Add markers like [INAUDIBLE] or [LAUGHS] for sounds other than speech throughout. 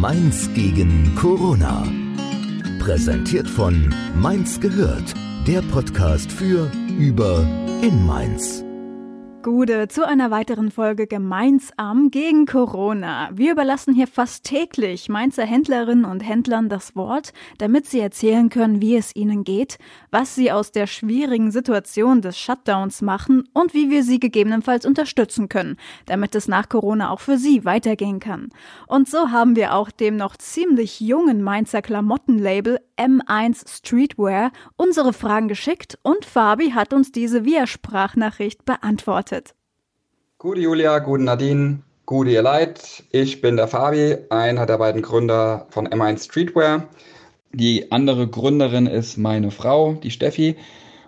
Mainz gegen Corona. Präsentiert von Mainz gehört, der Podcast für, über, in Mainz. Gude zu einer weiteren Folge Gemeinsam gegen Corona. Wir überlassen hier fast täglich Mainzer Händlerinnen und Händlern das Wort, damit sie erzählen können, wie es ihnen geht, was sie aus der schwierigen Situation des Shutdowns machen und wie wir sie gegebenenfalls unterstützen können, damit es nach Corona auch für sie weitergehen kann. Und so haben wir auch dem noch ziemlich jungen Mainzer Klamottenlabel M1 Streetwear unsere Fragen geschickt und Fabi hat uns diese via Sprachnachricht beantwortet. Gute Julia, guten Nadine, gute ihr Leid. Ich bin der Fabi, einer der beiden Gründer von M1 Streetwear. Die andere Gründerin ist meine Frau, die Steffi.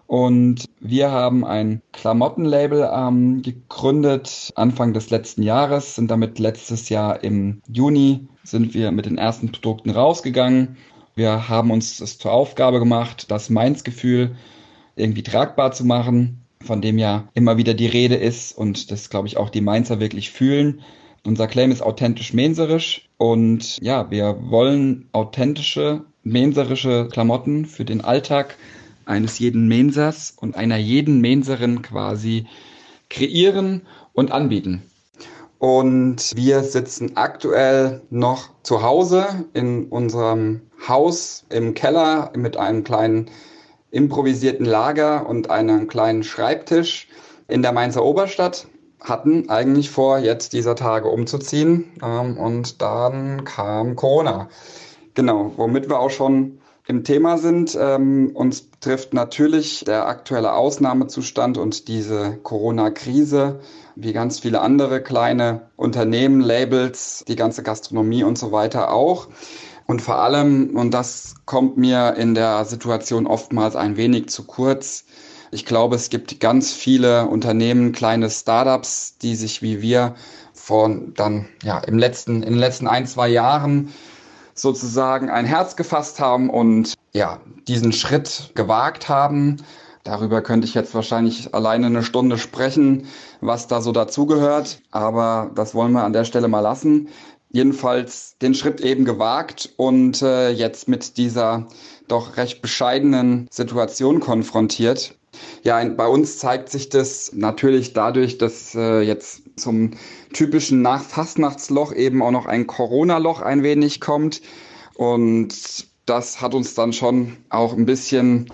Und wir haben ein Klamottenlabel ähm, gegründet Anfang des letzten Jahres, sind damit letztes Jahr im Juni sind wir mit den ersten Produkten rausgegangen wir haben uns das zur Aufgabe gemacht, das Mainz-Gefühl irgendwie tragbar zu machen, von dem ja immer wieder die Rede ist und das, glaube ich, auch die Mainzer wirklich fühlen. Unser Claim ist authentisch menserisch und ja, wir wollen authentische, menserische Klamotten für den Alltag eines jeden Mensers und einer jeden Menserin quasi kreieren und anbieten. Und wir sitzen aktuell noch zu Hause in unserem Haus im Keller mit einem kleinen improvisierten Lager und einem kleinen Schreibtisch in der Mainzer Oberstadt. Hatten eigentlich vor, jetzt dieser Tage umzuziehen. Ähm, und dann kam Corona. Genau, womit wir auch schon im Thema sind. Ähm, uns trifft natürlich der aktuelle Ausnahmezustand und diese Corona-Krise wie ganz viele andere kleine Unternehmen, Labels, die ganze Gastronomie und so weiter auch. Und vor allem, und das kommt mir in der Situation oftmals ein wenig zu kurz, ich glaube, es gibt ganz viele Unternehmen, kleine Startups, die sich wie wir von dann ja im letzten in den letzten ein zwei Jahren sozusagen ein Herz gefasst haben und ja diesen Schritt gewagt haben Darüber könnte ich jetzt wahrscheinlich alleine eine Stunde sprechen, was da so dazugehört. Aber das wollen wir an der Stelle mal lassen. Jedenfalls den Schritt eben gewagt und äh, jetzt mit dieser doch recht bescheidenen Situation konfrontiert. Ja, bei uns zeigt sich das natürlich dadurch, dass äh, jetzt zum typischen Nachfastnachtsloch eben auch noch ein Corona-Loch ein wenig kommt. Und das hat uns dann schon auch ein bisschen,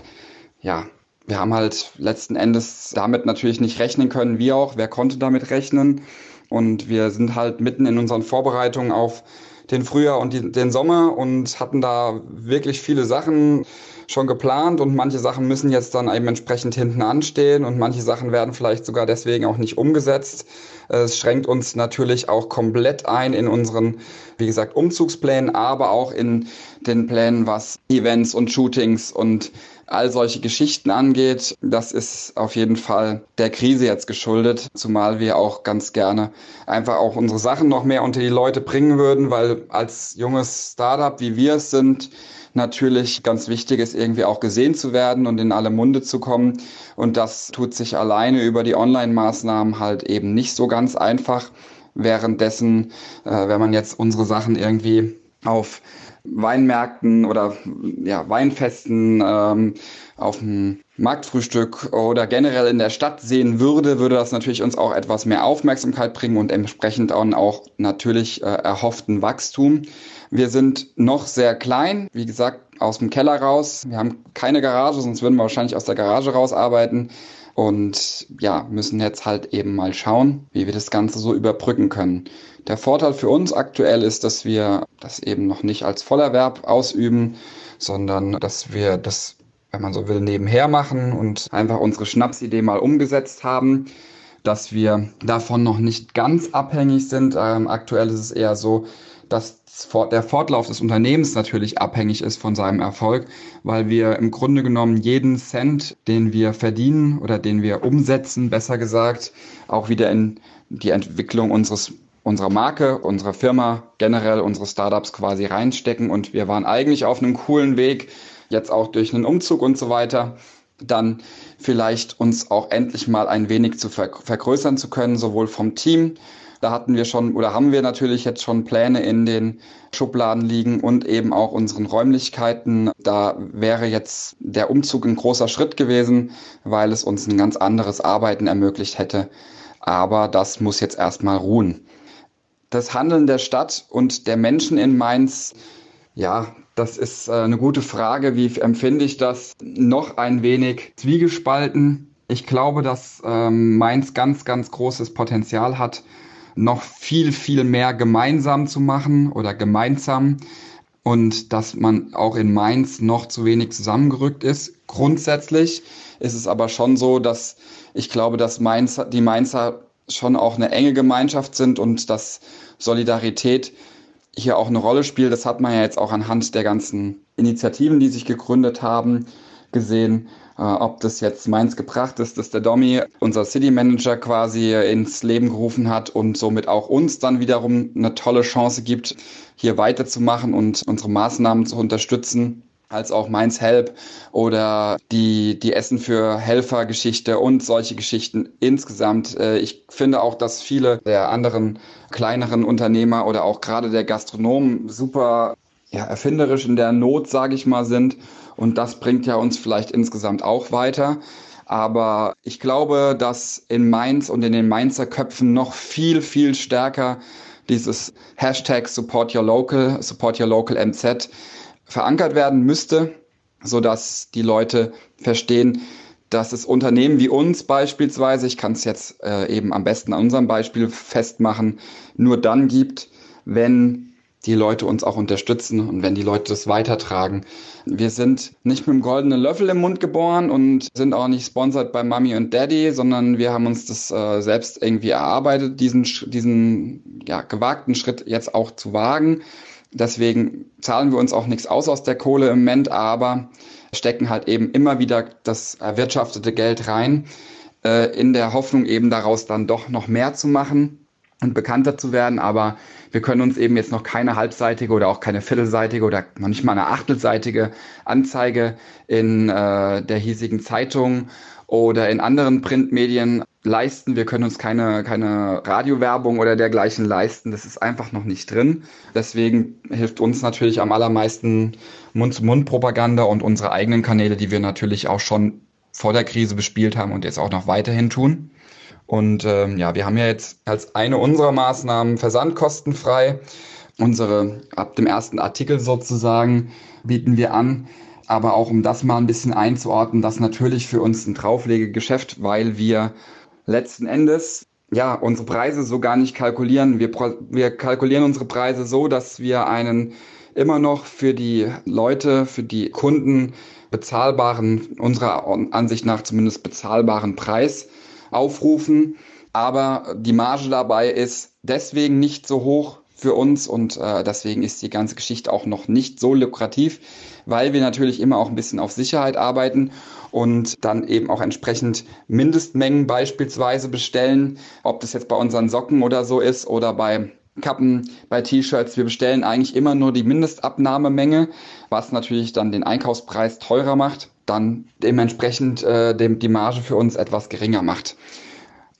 ja, wir haben halt letzten Endes damit natürlich nicht rechnen können, wie auch, wer konnte damit rechnen. Und wir sind halt mitten in unseren Vorbereitungen auf den Frühjahr und die, den Sommer und hatten da wirklich viele Sachen schon geplant und manche Sachen müssen jetzt dann eben entsprechend hinten anstehen und manche Sachen werden vielleicht sogar deswegen auch nicht umgesetzt. Es schränkt uns natürlich auch komplett ein in unseren, wie gesagt, Umzugsplänen, aber auch in den Plänen, was Events und Shootings und all solche Geschichten angeht. Das ist auf jeden Fall der Krise jetzt geschuldet, zumal wir auch ganz gerne einfach auch unsere Sachen noch mehr unter die Leute bringen würden, weil als junges Startup, wie wir es sind, natürlich ganz wichtig ist, irgendwie auch gesehen zu werden und in alle Munde zu kommen. Und das tut sich alleine über die Online-Maßnahmen halt eben nicht so ganz einfach. Währenddessen, äh, wenn man jetzt unsere Sachen irgendwie auf Weinmärkten oder ja, Weinfesten ähm, auf dem Marktfrühstück oder generell in der Stadt sehen würde, würde das natürlich uns auch etwas mehr Aufmerksamkeit bringen und entsprechend auch natürlich äh, erhofften Wachstum. Wir sind noch sehr klein, wie gesagt, aus dem Keller raus. Wir haben keine Garage, sonst würden wir wahrscheinlich aus der Garage raus arbeiten. Und ja, müssen jetzt halt eben mal schauen, wie wir das Ganze so überbrücken können. Der Vorteil für uns aktuell ist, dass wir das eben noch nicht als Vollerwerb ausüben, sondern dass wir das, wenn man so will, nebenher machen und einfach unsere Schnapsidee mal umgesetzt haben, dass wir davon noch nicht ganz abhängig sind. Ähm, aktuell ist es eher so, dass der Fortlauf des Unternehmens natürlich abhängig ist von seinem Erfolg, weil wir im Grunde genommen jeden Cent, den wir verdienen oder den wir umsetzen, besser gesagt, auch wieder in die Entwicklung unseres unserer Marke, unserer Firma, generell unsere Startups quasi reinstecken. Und wir waren eigentlich auf einem coolen Weg, jetzt auch durch einen Umzug und so weiter, dann vielleicht uns auch endlich mal ein wenig zu vergrößern zu können, sowohl vom Team Da hatten wir schon oder haben wir natürlich jetzt schon Pläne in den Schubladen liegen und eben auch unseren Räumlichkeiten. Da wäre jetzt der Umzug ein großer Schritt gewesen, weil es uns ein ganz anderes Arbeiten ermöglicht hätte. Aber das muss jetzt erstmal ruhen. Das Handeln der Stadt und der Menschen in Mainz, ja, das ist äh, eine gute Frage. Wie empfinde ich das? Noch ein wenig zwiegespalten. Ich glaube, dass ähm, Mainz ganz, ganz großes Potenzial hat, noch viel, viel mehr gemeinsam zu machen oder gemeinsam und dass man auch in Mainz noch zu wenig zusammengerückt ist. Grundsätzlich ist es aber schon so, dass ich glaube, dass Mainz, die Mainzer schon auch eine enge Gemeinschaft sind und dass Solidarität hier auch eine Rolle spielt. Das hat man ja jetzt auch anhand der ganzen Initiativen, die sich gegründet haben, gesehen. Äh, ob das jetzt Mainz gebracht ist, dass der Domi, unser City Manager, quasi ins Leben gerufen hat und somit auch uns dann wiederum eine tolle Chance gibt, hier weiterzumachen und unsere Maßnahmen zu unterstützen als auch Mainz Help oder die, die Essen für Helfer Geschichte und solche Geschichten insgesamt. Äh, ich finde auch, dass viele der anderen kleineren Unternehmer oder auch gerade der Gastronomen super ja, erfinderisch in der Not, sage ich mal, sind und das bringt ja uns vielleicht insgesamt auch weiter. Aber ich glaube, dass in Mainz und in den Mainzer Köpfen noch viel, viel stärker dieses Hashtag Support Your Local, Support Your Local MZ verankert werden müsste, so dass die Leute verstehen, dass es Unternehmen wie uns beispielsweise, ich kann es jetzt äh, eben am besten an unserem Beispiel festmachen, nur dann gibt, wenn die Leute uns auch unterstützen und wenn die Leute das weitertragen. Wir sind nicht mit dem goldenen Löffel im Mund geboren und sind auch nicht sponsert bei Mami und Daddy, sondern wir haben uns das äh, selbst irgendwie erarbeitet, diesen, diesen ja, gewagten Schritt jetzt auch zu wagen. Deswegen zahlen wir uns auch nichts aus aus der Kohle im Moment, aber stecken halt eben immer wieder das erwirtschaftete Geld rein, äh, in der Hoffnung eben daraus dann doch noch mehr zu machen und bekannter zu werden. Aber wir können uns eben jetzt noch keine halbseitige oder auch keine viertelseitige oder noch nicht mal eine achtelseitige Anzeige in äh, der hiesigen Zeitung oder in anderen Printmedien leisten. Wir können uns keine, keine Radiowerbung oder dergleichen leisten. Das ist einfach noch nicht drin. Deswegen hilft uns natürlich am allermeisten Mund-zu-Mund-Propaganda und unsere eigenen Kanäle, die wir natürlich auch schon vor der Krise bespielt haben und jetzt auch noch weiterhin tun. Und ähm, ja, wir haben ja jetzt als eine unserer Maßnahmen versandkostenfrei. Unsere ab dem ersten Artikel sozusagen bieten wir an. Aber auch um das mal ein bisschen einzuordnen, das natürlich für uns ein Drauflegegeschäft, weil wir letzten Endes ja unsere Preise so gar nicht kalkulieren. Wir, wir kalkulieren unsere Preise so, dass wir einen immer noch für die Leute, für die Kunden bezahlbaren, unserer Ansicht nach zumindest bezahlbaren Preis aufrufen. Aber die Marge dabei ist deswegen nicht so hoch für uns und äh, deswegen ist die ganze Geschichte auch noch nicht so lukrativ, weil wir natürlich immer auch ein bisschen auf Sicherheit arbeiten und dann eben auch entsprechend Mindestmengen beispielsweise bestellen, ob das jetzt bei unseren Socken oder so ist oder bei Kappen, bei T-Shirts. Wir bestellen eigentlich immer nur die Mindestabnahmemenge, was natürlich dann den Einkaufspreis teurer macht dann dementsprechend äh, dem, die Marge für uns etwas geringer macht.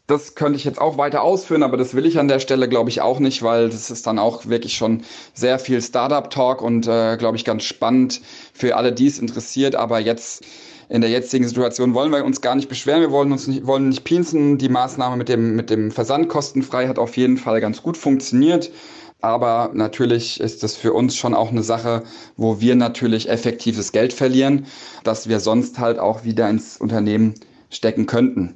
Das könnte ich jetzt auch weiter ausführen, aber das will ich an der Stelle, glaube ich, auch nicht, weil das ist dann auch wirklich schon sehr viel Startup-Talk und, äh, glaube ich, ganz spannend für alle, die es interessiert. Aber jetzt in der jetzigen Situation wollen wir uns gar nicht beschweren, wir wollen uns nicht, wollen nicht pinsen. Die Maßnahme mit dem, mit dem Versand kostenfrei hat auf jeden Fall ganz gut funktioniert. Aber natürlich ist es für uns schon auch eine Sache, wo wir natürlich effektives Geld verlieren, das wir sonst halt auch wieder ins Unternehmen stecken könnten.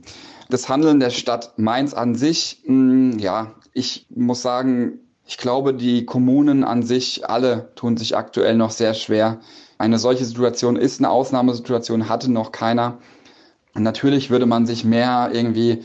Das Handeln der Stadt Mainz an sich, mh, hm, ja, ich muss sagen, ich glaube, die Kommunen an sich, alle tun sich aktuell noch sehr schwer. Eine solche Situation ist eine Ausnahmesituation, hatte noch keiner. Natürlich würde man sich mehr irgendwie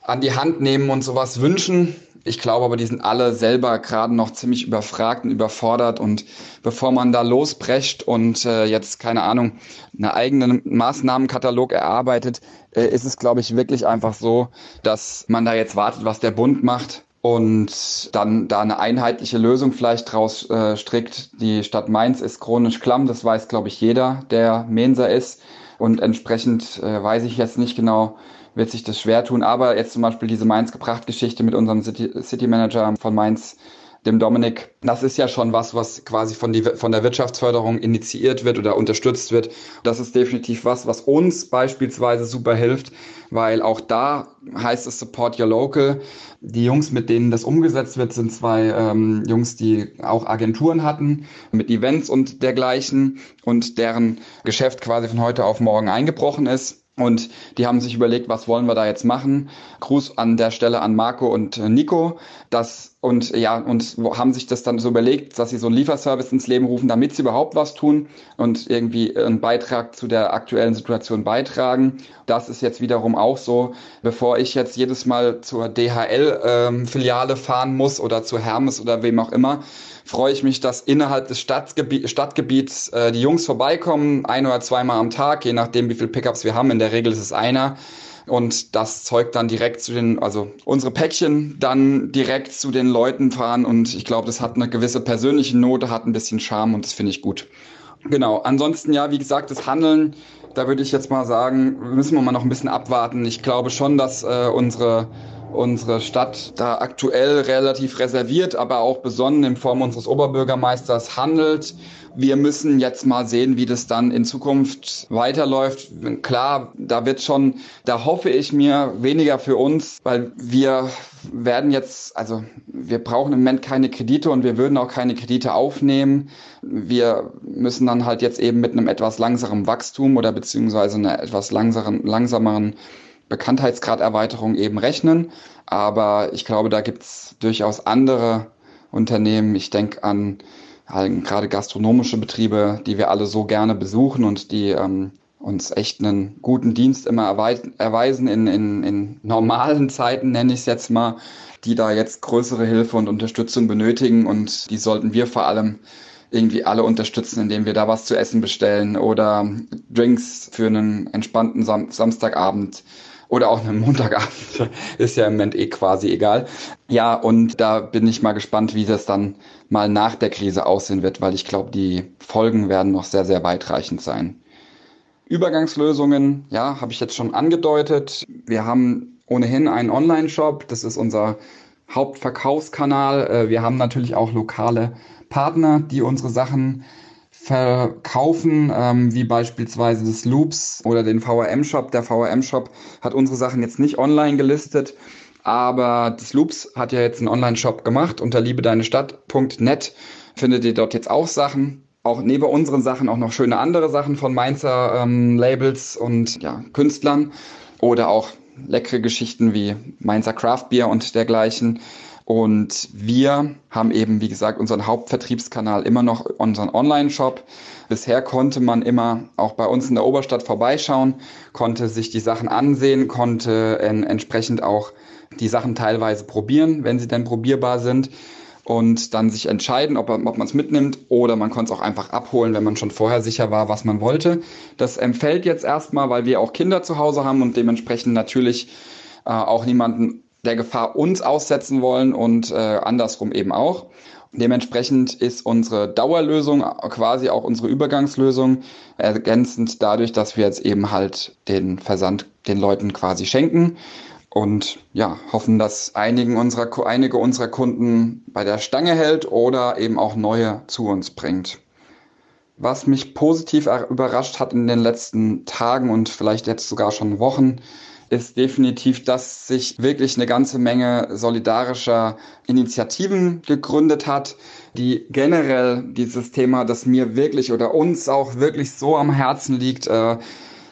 an die Hand nehmen und sowas wünschen. Ich glaube aber, die sind alle selber gerade noch ziemlich überfragt und überfordert. Und bevor man da losbrecht und äh, jetzt, keine Ahnung, einen eigenen Maßnahmenkatalog erarbeitet, äh, ist es, glaube ich, wirklich einfach so, dass man da jetzt wartet, was der Bund macht und dann da eine einheitliche Lösung vielleicht draus äh, strickt. Die Stadt Mainz ist chronisch klamm, das weiß, glaube ich, jeder, der Menser ist. Und entsprechend äh, weiß ich jetzt nicht genau, wird sich das schwer tun. Aber jetzt zum Beispiel diese Mainz gebracht Geschichte mit unserem City, City Manager von Mainz, dem Dominik, das ist ja schon was, was quasi von, die, von der Wirtschaftsförderung initiiert wird oder unterstützt wird. Das ist definitiv was, was uns beispielsweise super hilft, weil auch da heißt es Support Your Local. Die Jungs, mit denen das umgesetzt wird, sind zwei ähm, Jungs, die auch Agenturen hatten mit Events und dergleichen und deren Geschäft quasi von heute auf morgen eingebrochen ist. Und die haben sich überlegt, was wollen wir da jetzt machen? Gruß an der Stelle an Marco und Nico. Das und ja, und haben sich das dann so überlegt, dass sie so einen Lieferservice ins Leben rufen, damit sie überhaupt was tun und irgendwie einen Beitrag zu der aktuellen Situation beitragen. Das ist jetzt wiederum auch so, bevor ich jetzt jedes Mal zur DHL-Filiale ähm, fahren muss oder zu Hermes oder wem auch immer, freue ich mich, dass innerhalb des Stadtgebiet, Stadtgebiets äh, die Jungs vorbeikommen, ein oder zweimal am Tag, je nachdem, wie viele Pickups wir haben. In der Regel ist es einer und das Zeug dann direkt zu den, also unsere Päckchen dann direkt zu den Leuten fahren und ich glaube, das hat eine gewisse persönliche Note, hat ein bisschen Charme und das finde ich gut. Genau, ansonsten ja, wie gesagt, das Handeln, da würde ich jetzt mal sagen, müssen wir mal noch ein bisschen abwarten. Ich glaube schon, dass äh, unsere unsere Stadt da aktuell relativ reserviert, aber auch besonnen in Form unseres Oberbürgermeisters handelt wir müssen jetzt mal sehen, wie das dann in Zukunft weiterläuft. Klar, da wird schon, da hoffe ich mir weniger für uns, weil wir werden jetzt, also wir brauchen im Moment keine Kredite und wir würden auch keine Kredite aufnehmen. Wir müssen dann halt jetzt eben mit einem etwas langsameren Wachstum oder beziehungsweise einer etwas langsameren, langsameren Bekanntheitsgraderweiterung eben rechnen. Aber ich glaube, da gibt's durchaus andere Unternehmen. Ich denke an gerade gastronomische Betriebe, die wir alle so gerne besuchen und die ähm, uns echt einen guten Dienst immer erweisen in, in, in normalen [LAUGHS] Zeiten, nenne ich es jetzt mal, die da jetzt größere Hilfe und Unterstützung benötigen und die sollten wir vor allem irgendwie alle unterstützen, indem wir da was zu essen bestellen oder Drinks für einen entspannten Sam Samstagabend oder auch einen Montagabend. [LAUGHS] Ist ja im Moment eh quasi egal. Ja, und da bin ich mal gespannt, wie das dann mal nach der Krise aussehen wird, weil ich glaube, die Folgen werden noch sehr, sehr weitreichend sein. Übergangslösungen, ja, habe ich jetzt schon angedeutet. Wir haben ohnehin einen Online-Shop, das ist unser Hauptverkaufskanal. Äh, wir haben natürlich auch lokale Partner, die unsere Sachen verkaufen, ähm, wie beispielsweise das Loops oder den VRM-Shop. Der VRM-Shop hat unsere Sachen jetzt nicht online gelistet, aber das Loops hat ja jetzt einen Online-Shop gemacht. Unter liebedeinestadt.net findet ihr dort jetzt auch Sachen. Auch neben unseren Sachen auch noch schöne andere Sachen von Mainzer ähm, Labels und ja, Künstlern oder auch leckere Geschichten wie Mainzer Craft Beer und dergleichen. Und wir haben eben, wie gesagt, unseren Hauptvertriebskanal immer noch unseren Online-Shop. Bisher konnte man immer auch bei uns in der Oberstadt vorbeischauen, konnte sich die Sachen ansehen, konnte entsprechend auch die Sachen teilweise probieren, wenn sie denn probierbar sind und dann sich entscheiden, ob, ob man es mitnimmt oder man konnte es auch einfach abholen, wenn man schon vorher sicher war, was man wollte. Das empfällt jetzt erstmal, weil wir auch Kinder zu Hause haben und dementsprechend natürlich äh, auch niemanden der Gefahr uns aussetzen wollen und äh, andersrum eben auch. Dementsprechend ist unsere Dauerlösung quasi auch unsere Übergangslösung ergänzend dadurch, dass wir jetzt eben halt den Versand den Leuten quasi schenken und ja, hoffen, dass einigen unserer, einige unserer Kunden bei der Stange hält oder eben auch neue zu uns bringt. Was mich positiv überrascht hat in den letzten Tagen und vielleicht jetzt sogar schon Wochen, ist definitiv, dass sich wirklich eine ganze Menge solidarischer Initiativen gegründet hat, die generell dieses Thema, das mir wirklich oder uns auch wirklich so am Herzen liegt, äh,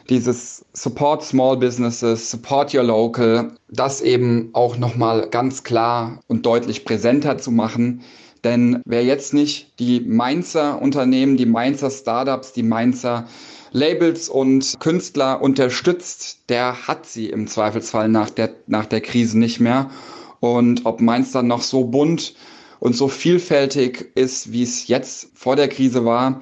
dieses Support Small Businesses, Support Your Local, das eben auch nochmal ganz klar und deutlich präsenter zu machen. Denn wer jetzt nicht die Mainzer Unternehmen, die Mainzer Startups, die Mainzer Labels und Künstler unterstützt, der hat sie im Zweifelsfall nach der, nach der Krise nicht mehr. Und ob Mainz dann noch so bunt und so vielfältig ist, wie es jetzt vor der Krise war,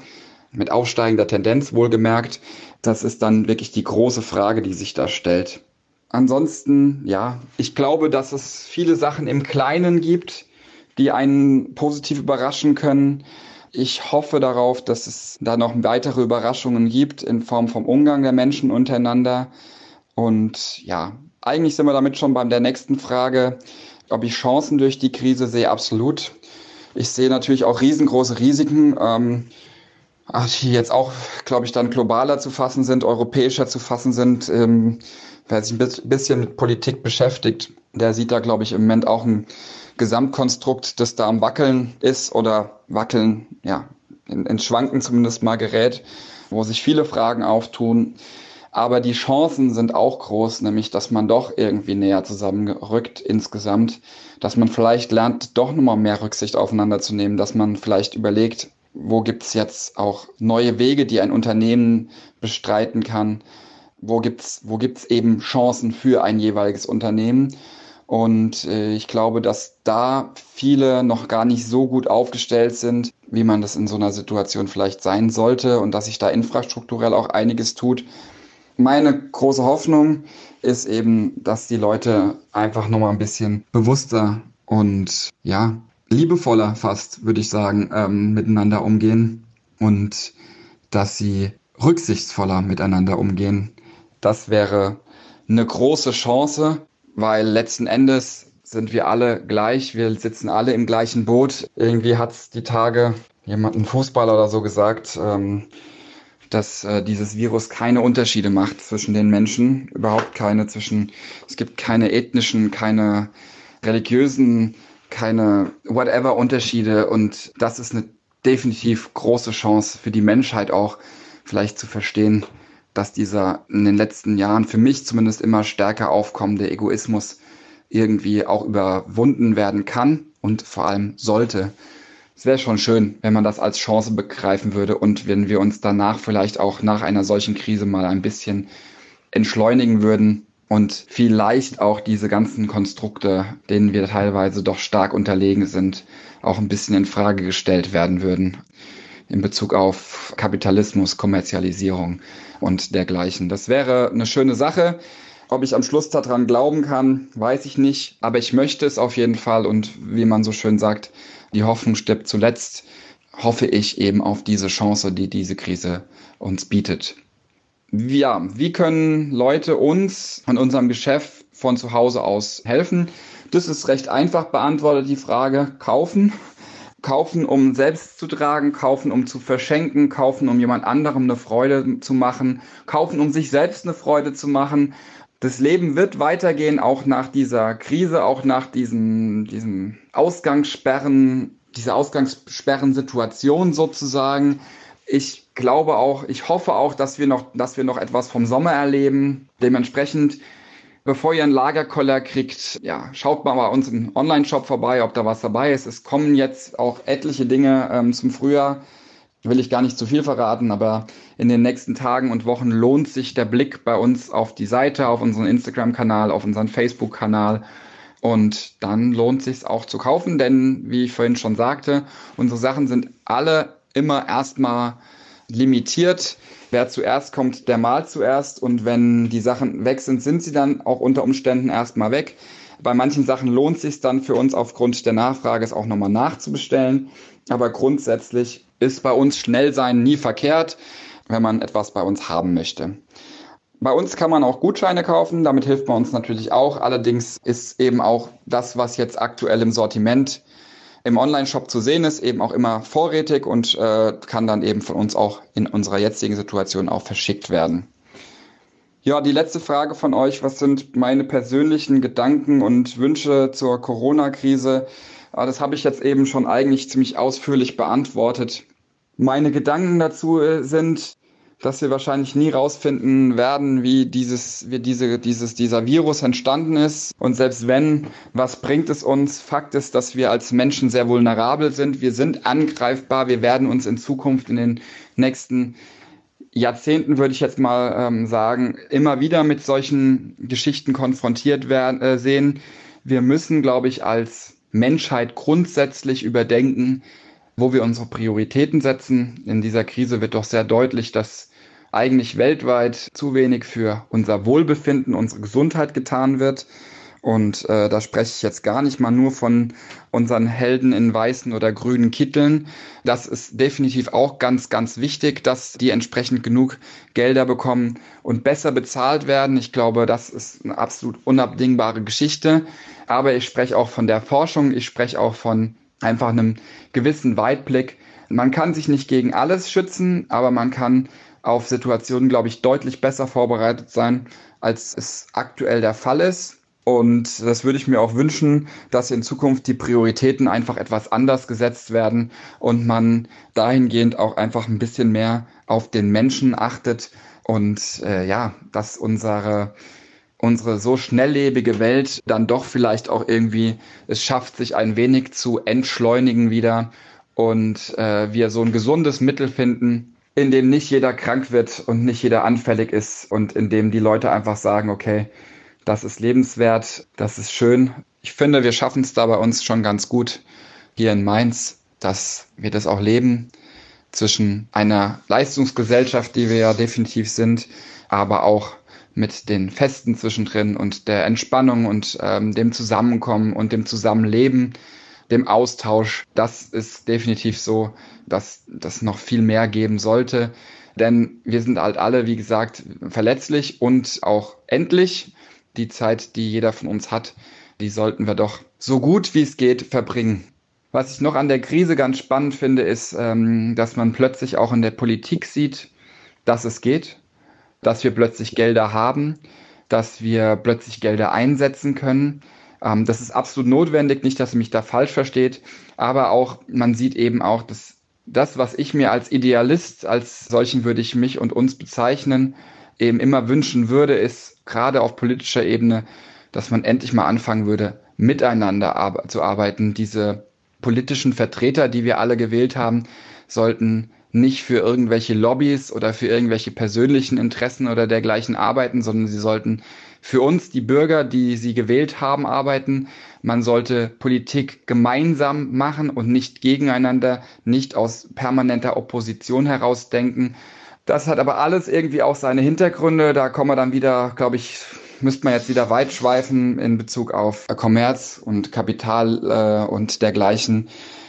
mit aufsteigender Tendenz wohlgemerkt, das ist dann wirklich die große Frage, die sich da stellt. Ansonsten, ja, ich glaube, dass es viele Sachen im Kleinen gibt, die einen positiv überraschen können. Ich hoffe darauf, dass es da noch weitere Überraschungen gibt in Form vom Umgang der Menschen untereinander. Und ja, eigentlich sind wir damit schon bei der nächsten Frage, ob ich Chancen durch die Krise sehe. Absolut. Ich sehe natürlich auch riesengroße Risiken, ähm, die jetzt auch, glaube ich, dann globaler zu fassen sind, europäischer zu fassen sind. Ähm, wer sich ein bisschen mit Politik beschäftigt, der sieht da, glaube ich, im Moment auch ein Gesamtkonstrukt, das da am Wackeln ist oder wackeln, ja, in, in Schwanken zumindest mal gerät, wo sich viele Fragen auftun. Aber die Chancen sind auch groß, nämlich dass man doch irgendwie näher zusammenrückt insgesamt, dass man vielleicht lernt, doch nochmal mehr Rücksicht aufeinander zu nehmen, dass man vielleicht überlegt, wo gibt's jetzt auch neue Wege, die ein Unternehmen bestreiten kann, wo gibt's wo gibt's eben Chancen für ein jeweiliges Unternehmen. Und äh, ich glaube, dass da viele noch gar nicht so gut aufgestellt sind, wie man das in so einer Situation vielleicht sein sollte und dass sich da infrastrukturell auch einiges tut. Meine große Hoffnung ist eben, dass die Leute einfach nochmal ein bisschen bewusster und ja, liebevoller fast, würde ich sagen, ähm, miteinander umgehen und dass sie rücksichtsvoller miteinander umgehen. Das wäre eine große Chance, weil letzten Endes sind wir alle gleich, wir sitzen alle im gleichen Boot. Irgendwie hat es die Tage jemand, ein Fußballer oder so gesagt, ähm, dass äh, dieses Virus keine Unterschiede macht zwischen den Menschen, überhaupt keine zwischen, es gibt keine ethnischen, keine religiösen, keine whatever Unterschiede. Und das ist eine definitiv große Chance für die Menschheit auch vielleicht zu verstehen, dass dieser in den letzten Jahren für mich zumindest immer stärker aufkommende Egoismus irgendwie auch überwunden werden kann und vor allem sollte. Es wäre schon schön, wenn man das als Chance begreifen würde und wenn wir uns danach vielleicht auch nach einer solchen Krise mal ein bisschen entschleunigen würden und vielleicht auch diese ganzen Konstrukte, denen wir teilweise doch stark unterlegen sind, auch ein bisschen in Frage gestellt werden würden in Bezug auf Kapitalismus, Kommerzialisierung und dergleichen. Das wäre eine schöne Sache. Ob ich am Schluss daran glauben kann, weiß ich nicht, aber ich möchte es auf jeden Fall und wie man so schön sagt, die Hoffnung stirbt zuletzt, hoffe ich eben auf diese Chance, die diese Krise uns bietet. Ja, wie können Leute uns an unserem Geschäft von zu Hause aus helfen? Das ist recht einfach beantwortet, die Frage. Kaufen. Kaufen, um selbst zu tragen, kaufen, um zu verschenken, kaufen, um jemand anderem eine Freude zu machen, kaufen, um sich selbst eine Freude zu machen. Das Leben wird weitergehen, auch nach dieser Krise, auch nach diesen, diesen Ausgangssperren, dieser Ausgangssperren-Situation sozusagen. Ich glaube auch, ich hoffe auch, dass wir noch, dass wir noch etwas vom Sommer erleben. Dementsprechend, bevor ihr einen Lagerkoller kriegt, ja, schaut mal bei uns im Online-Shop vorbei, ob da was dabei ist. Es kommen jetzt auch etliche Dinge ähm, zum Frühjahr will ich gar nicht zu viel verraten, aber in den nächsten Tagen und Wochen lohnt sich der Blick bei uns auf die Seite, auf unseren Instagram-Kanal, auf unseren Facebook-Kanal. Und dann lohnt sich auch zu kaufen, denn wie ich vorhin schon sagte, unsere Sachen sind alle immer erstmal limitiert. Wer zuerst kommt, der malt zuerst. Und wenn die Sachen weg sind, sind sie dann auch unter Umständen erstmal weg. Bei manchen Sachen lohnt es sich dann für uns aufgrund der Nachfrage, es auch nochmal nachzubestellen. Aber grundsätzlich ist bei uns schnell sein nie verkehrt, wenn man etwas bei uns haben möchte. Bei uns kann man auch Gutscheine kaufen, damit hilft man uns natürlich auch. Allerdings ist eben auch das, was jetzt aktuell im Sortiment im Online-Shop zu sehen ist, eben auch immer vorrätig und äh, kann dann eben von uns auch in unserer jetzigen Situation auch verschickt werden. Ja, die letzte Frage von euch, was sind meine persönlichen Gedanken und Wünsche zur Corona-Krise? Ah, das habe ich jetzt eben schon eigentlich ziemlich ausführlich beantwortet. Meine Gedanken dazu äh, sind, dass wir wahrscheinlich nie rausfinden werden, wie dieses, wie diese, dieses, dieser Virus entstanden ist. Und selbst wenn, was bringt es uns? Fakt ist, dass wir als Menschen sehr vulnerabel sind. Wir sind angreifbar. Wir werden uns in Zukunft in den nächsten Jahrzehnten, würde ich jetzt mal ähm, sagen, immer wieder mit solchen Geschichten konfrontiert werden, äh, sehen. Wir müssen, glaube ich, als Menschheit grundsätzlich überdenken, wo wir unsere Prioritäten setzen. In dieser Krise wird doch sehr deutlich, dass eigentlich weltweit zu wenig für unser Wohlbefinden, unsere Gesundheit getan wird. Und äh, da spreche ich jetzt gar nicht mal nur von unseren Helden in weißen oder grünen Kitteln. Das ist definitiv auch ganz, ganz wichtig, dass die entsprechend genug Gelder bekommen und besser bezahlt werden. Ich glaube, das ist eine absolut unabdingbare Geschichte. Aber ich spreche auch von der Forschung, ich spreche auch von einfach einem gewissen Weitblick. Man kann sich nicht gegen alles schützen, aber man kann auf Situationen, glaube ich, deutlich besser vorbereitet sein, als es aktuell der Fall ist. Und das würde ich mir auch wünschen, dass in Zukunft die Prioritäten einfach etwas anders gesetzt werden und man dahingehend auch einfach ein bisschen mehr auf den Menschen achtet und äh, ja, dass unsere unsere so schnelllebige Welt dann doch vielleicht auch irgendwie es schafft, sich ein wenig zu entschleunigen wieder und äh, wir so ein gesundes Mittel finden, in dem nicht jeder krank wird und nicht jeder anfällig ist und in dem die Leute einfach sagen, okay, das ist lebenswert, das ist schön. Ich finde, wir schaffen es da bei uns schon ganz gut hier in Mainz, dass wir das auch leben zwischen einer Leistungsgesellschaft, die wir ja definitiv sind, aber auch mit den Festen zwischendrin und der Entspannung und ähm, dem Zusammenkommen und dem Zusammenleben, dem Austausch. Das ist definitiv so, dass das noch viel mehr geben sollte. Denn wir sind halt alle, wie gesagt, verletzlich und auch endlich die Zeit, die jeder von uns hat, die sollten wir doch so gut wie es geht verbringen. Was ich noch an der Krise ganz spannend finde, ist, ähm, dass man plötzlich auch in der Politik sieht, dass es geht, dass wir plötzlich Gelder haben, dass wir plötzlich Gelder einsetzen können. Ähm, das ist absolut notwendig, nicht, dass ihr mich da falsch versteht, aber auch man sieht eben auch, dass das, was ich mir als Idealist, als solchen würde ich mich und uns bezeichnen, eben immer wünschen würde, ist gerade auf politischer Ebene, dass man endlich mal anfangen würde, miteinander ar zu arbeiten. Diese politischen Vertreter, die wir alle gewählt haben, sollten nicht für irgendwelche Lobbys oder für irgendwelche persönlichen Interessen oder dergleichen arbeiten, sondern sie sollten für uns, die Bürger, die sie gewählt haben, arbeiten. Man sollte Politik gemeinsam machen und nicht gegeneinander, nicht aus permanenter Opposition herausdenken, das hat aber alles irgendwie auch seine Hintergründe. Da kommen wir dann wieder, glaube ich, müsste man jetzt wieder weit schweifen in Bezug auf Kommerz und Kapital äh, und dergleichen.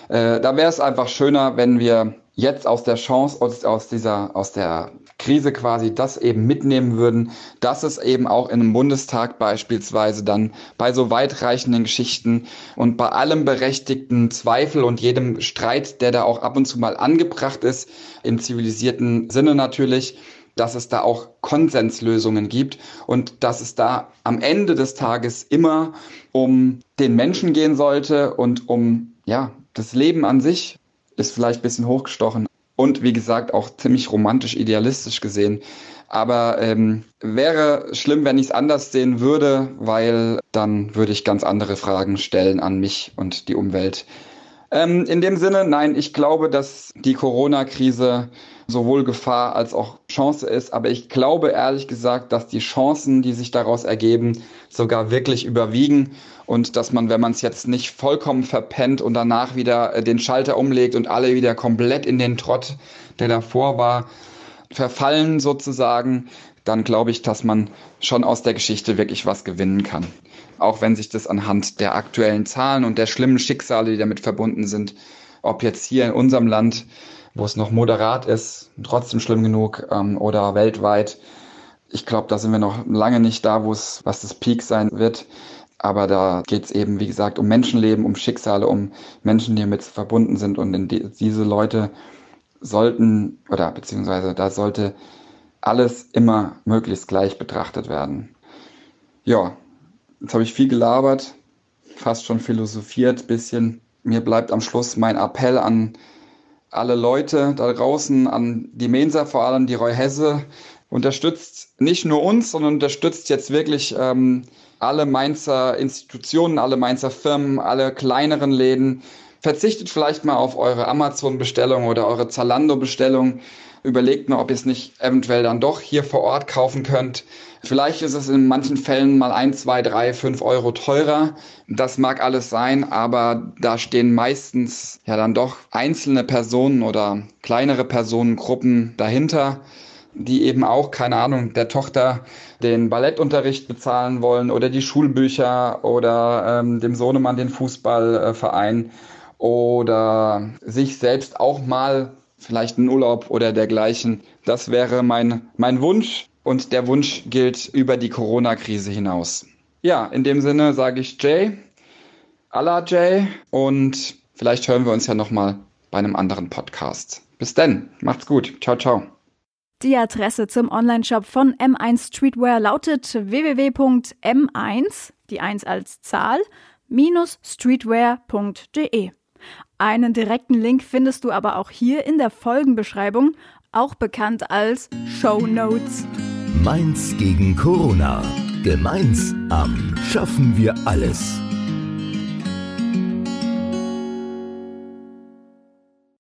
Äh, da wäre es einfach schöner, wenn wir jetzt aus der Chance, aus, aus dieser, aus der Krise quasi das eben mitnehmen würden, dass es eben auch in einem Bundestag beispielsweise dann bei so weitreichenden Geschichten und bei allem berechtigten Zweifel und jedem Streit, der da auch ab und zu mal angebracht ist, im zivilisierten Sinne natürlich, dass es da auch Konsenslösungen gibt und dass es da am Ende des Tages immer um den Menschen gehen sollte und um, ja, das Leben an sich ist vielleicht ein bisschen hochgestochen und wie gesagt auch ziemlich romantisch idealistisch gesehen. Aber ähm, wäre schlimm, wenn ich es anders sehen würde, weil dann würde ich ganz andere Fragen stellen an mich und die Umwelt. Ähm, in dem Sinne, nein, ich glaube, dass die Corona-Krise sowohl Gefahr als auch Chance ist. Aber ich glaube ehrlich gesagt, dass die Chancen, die sich daraus ergeben, sogar wirklich überwiegen und dass man, wenn man es jetzt nicht vollkommen verpennt und danach wieder äh, den Schalter umlegt und alle wieder komplett in den Trott, der davor war, verfallen sozusagen, dann glaube ich, dass man schon aus der Geschichte wirklich was gewinnen kann. Auch wenn sich das anhand der aktuellen Zahlen und der schlimmen Schicksale, die damit verbunden sind, ob jetzt hier in unserem Land wo es noch moderat ist, trotzdem schlimm genug ähm, oder weltweit. Ich glaube, da sind wir noch lange nicht da, wo es, was das Peak sein wird. Aber da geht es eben, wie gesagt, um Menschenleben, um Schicksale, um Menschen, die damit verbunden sind. Und die, diese Leute sollten, oder beziehungsweise da sollte alles immer möglichst gleich betrachtet werden. Ja, jetzt habe ich viel gelabert, fast schon philosophiert, bisschen. Mir bleibt am Schluss mein Appell an alle Leute da draußen, an die Mensa, vor allem die Roy Hesse, unterstützt nicht nur uns, sondern unterstützt jetzt wirklich ähm, alle Mainzer Institutionen, alle Mainzer Firmen, alle kleineren Läden. Verzichtet vielleicht mal auf eure Amazon-Bestellung oder eure Zalando-Bestellung. Überlegt mal, ob ihr es nicht eventuell dann doch hier vor Ort kaufen könnt. Vielleicht ist es in manchen Fällen mal ein, zwei, drei, fünf Euro teurer. Das mag alles sein, aber da stehen meistens ja dann doch einzelne Personen oder kleinere Personengruppen dahinter. die eben auch, keine Ahnung, der Tochter den Ballettunterricht bezahlen wollen oder die Schulbücher oder ähm, dem Sohnemann den Fußballverein oder sich selbst auch mal vielleicht einen Urlaub oder dergleichen. Das wäre mein, mein Wunsch und der Wunsch gilt über die Corona-Krise hinaus. Ja, in dem Sinne sage ich Jay, Allah Jay und vielleicht hören wir uns ja nochmal bei einem anderen Podcast. Bis dann, macht's gut. Ciao, ciao. Die Adresse zum Onlineshop von M1 Streetwear lautet www.m1, die 1 als Zahl, minus streetwear.de. Einen direkten Link findest du aber auch hier in der Folgenbeschreibung, auch bekannt als Show Notes. Mainz gegen Corona. Gemeinsam schaffen wir alles.